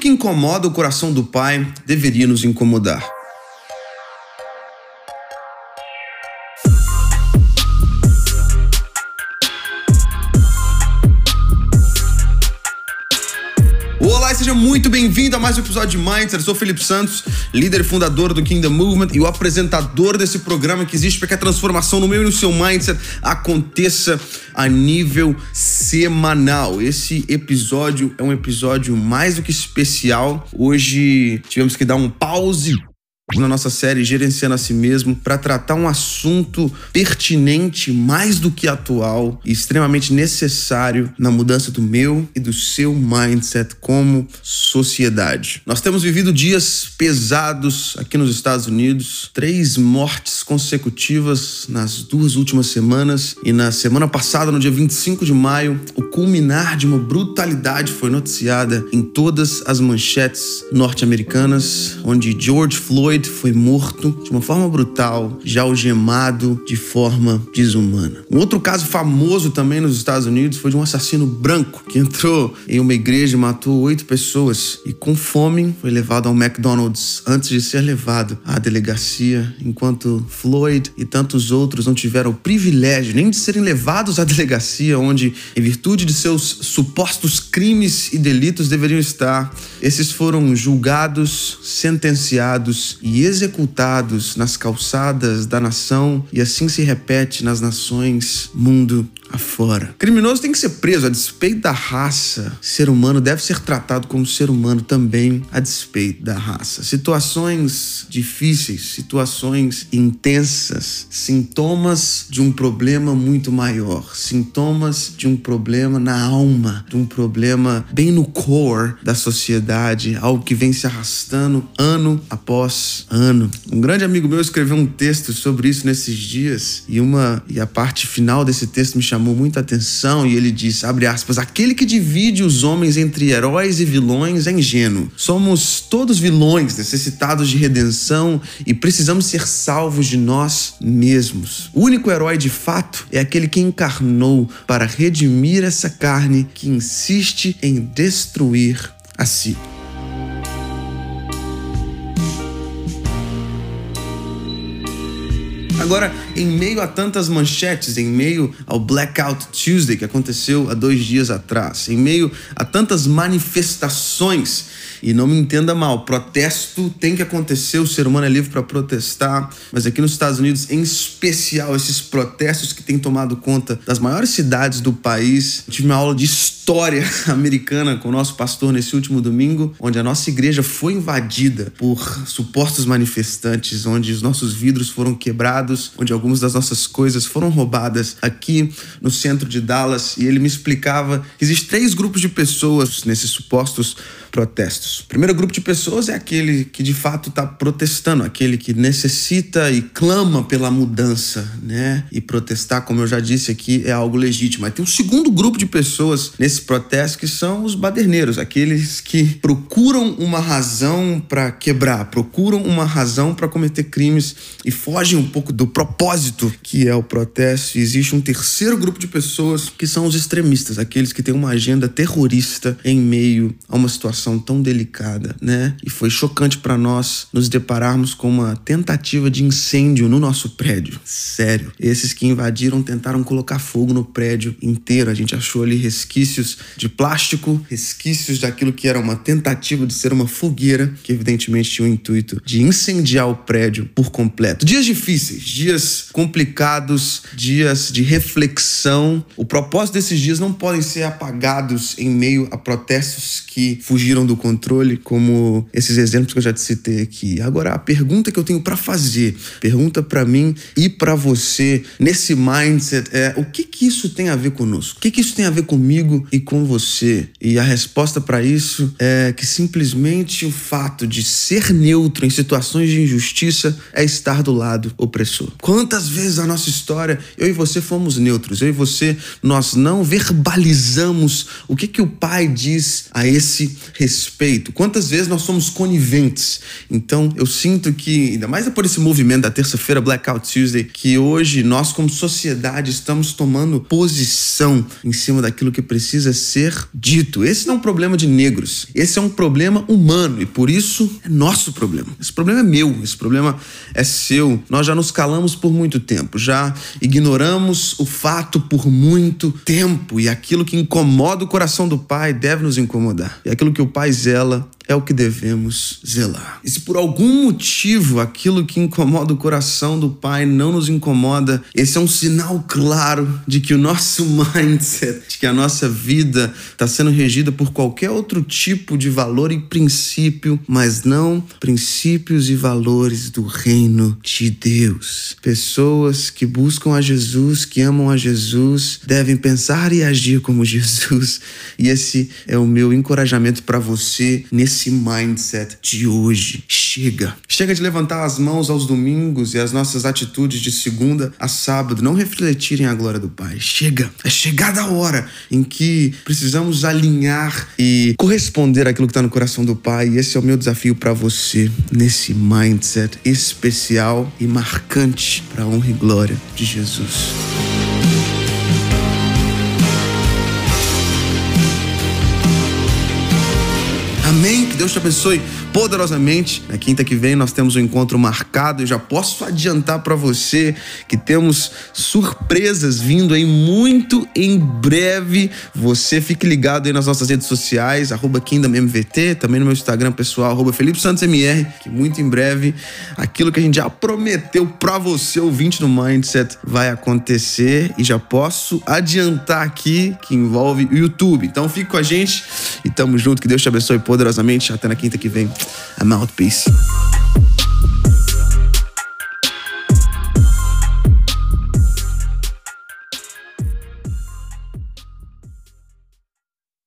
Que incomoda o coração do Pai deveria nos incomodar. Olá e seja muito bem-vindo a mais um episódio de Mindset. Eu sou Felipe Santos, líder e fundador do Kingdom Movement e o apresentador desse programa que existe para que a transformação no meu e no seu mindset aconteça a nível semanal. Esse episódio é um episódio mais do que especial. Hoje tivemos que dar um pause na nossa série Gerenciando a Si Mesmo para tratar um assunto pertinente, mais do que atual e extremamente necessário na mudança do meu e do seu mindset como sociedade. Nós temos vivido dias pesados aqui nos Estados Unidos, três mortes consecutivas nas duas últimas semanas e na semana passada, no dia 25 de maio, o culminar de uma brutalidade foi noticiada em todas as manchetes norte-americanas, onde George Floyd Foi morto de uma forma brutal, já algemado de forma desumana. Um outro caso famoso também nos Estados Unidos foi de um assassino branco que entrou em uma igreja e matou oito pessoas e com fome foi levado ao McDonald's antes de ser levado à delegacia, enquanto Floyd e tantos outros não tiveram o privilégio nem de serem levados à delegacia onde, em virtude de seus supostos crimes e delitos deveriam estar. Esses foram julgados, sentenciados e e executados nas calçadas da nação, e assim se repete nas nações mundo afora. Criminoso tem que ser preso a despeito da raça. Ser humano deve ser tratado como ser humano também a despeito da raça. Situações difíceis, situações intensas, sintomas de um problema muito maior, sintomas de um problema na alma, de um problema bem no core da sociedade, algo que vem se arrastando ano após ano. Um grande amigo meu escreveu um texto sobre isso nesses dias e uma e a parte final desse texto me chamou chamou muita atenção e ele diz, abre aspas, aquele que divide os homens entre heróis e vilões é ingênuo. Somos todos vilões necessitados de redenção e precisamos ser salvos de nós mesmos. O único herói de fato é aquele que encarnou para redimir essa carne que insiste em destruir a si. Agora, em meio a tantas manchetes, em meio ao Blackout Tuesday que aconteceu há dois dias atrás, em meio a tantas manifestações e não me entenda mal, protesto tem que acontecer, o ser humano é livre para protestar, mas aqui nos Estados Unidos, em especial, esses protestos que têm tomado conta das maiores cidades do país. Eu tive uma aula de história americana com o nosso pastor nesse último domingo, onde a nossa igreja foi invadida por supostos manifestantes, onde os nossos vidros foram quebrados, onde algumas das nossas coisas foram roubadas aqui no centro de Dallas, e ele me explicava que existem três grupos de pessoas nesses supostos protestos. O primeiro grupo de pessoas é aquele que de fato está protestando, aquele que necessita e clama pela mudança, né? E protestar, como eu já disse aqui, é algo legítimo. Mas tem um segundo grupo de pessoas nesse protesto que são os baderneiros, aqueles que procuram uma razão para quebrar, procuram uma razão para cometer crimes e fogem um pouco do propósito que é o protesto. E existe um terceiro grupo de pessoas que são os extremistas, aqueles que têm uma agenda terrorista em meio a uma situação situação tão delicada, né? E foi chocante para nós nos depararmos com uma tentativa de incêndio no nosso prédio. Sério. Esses que invadiram tentaram colocar fogo no prédio inteiro. A gente achou ali resquícios de plástico, resquícios daquilo que era uma tentativa de ser uma fogueira, que evidentemente tinha o intuito de incendiar o prédio por completo. Dias difíceis, dias complicados, dias de reflexão. O propósito desses dias não podem ser apagados em meio a protestos que fugiram fugiram do controle, como esses exemplos que eu já te citei aqui. Agora, a pergunta que eu tenho para fazer, pergunta para mim e para você nesse mindset é: o que que isso tem a ver conosco? O que que isso tem a ver comigo e com você? E a resposta para isso é que simplesmente o fato de ser neutro em situações de injustiça é estar do lado opressor. Quantas vezes a nossa história, eu e você fomos neutros, eu e você, nós não verbalizamos o que, que o Pai diz a esse respeito. Quantas vezes nós somos coniventes. Então, eu sinto que, ainda mais por esse movimento da terça-feira, Blackout Tuesday, que hoje nós, como sociedade, estamos tomando posição em cima daquilo que precisa ser dito. Esse não é um problema de negros, esse é um problema humano e por isso é nosso problema. Esse problema é meu, esse problema é seu. Nós já nos calamos por muito tempo, já ignoramos o fato por muito tempo e aquilo que incomoda o coração do Pai deve nos incomodar. E aquilo que o Pai zela é o que devemos zelar. E se por algum motivo aquilo que incomoda o coração do Pai não nos incomoda, esse é um sinal claro de que o nosso mindset, de que a nossa vida está sendo regida por qualquer outro tipo de valor e princípio, mas não princípios e valores do reino de Deus. Pessoas que buscam a Jesus, que amam a Jesus, devem pensar e agir como Jesus. E esse é o meu encorajamento para você nesse esse mindset de hoje. Chega. Chega de levantar as mãos aos domingos e as nossas atitudes de segunda a sábado não refletirem a glória do Pai. Chega. É chegada a hora em que precisamos alinhar e corresponder àquilo que está no coração do Pai. E esse é o meu desafio para você nesse mindset especial e marcante para honra e glória de Jesus. Deus te abençoe poderosamente. Na quinta que vem nós temos um encontro marcado e já posso adiantar para você que temos surpresas vindo aí muito em breve. Você fique ligado aí nas nossas redes sociais, arroba KingdomMVT, também no meu Instagram pessoal, arroba Felipe Santos MR, que muito em breve aquilo que a gente já prometeu para você, ouvinte do Mindset, vai acontecer e já posso adiantar aqui que envolve o YouTube. Então fique com a gente e tamo junto, que Deus te abençoe poderosamente. Até na quinta que vem. I'm out. Peace.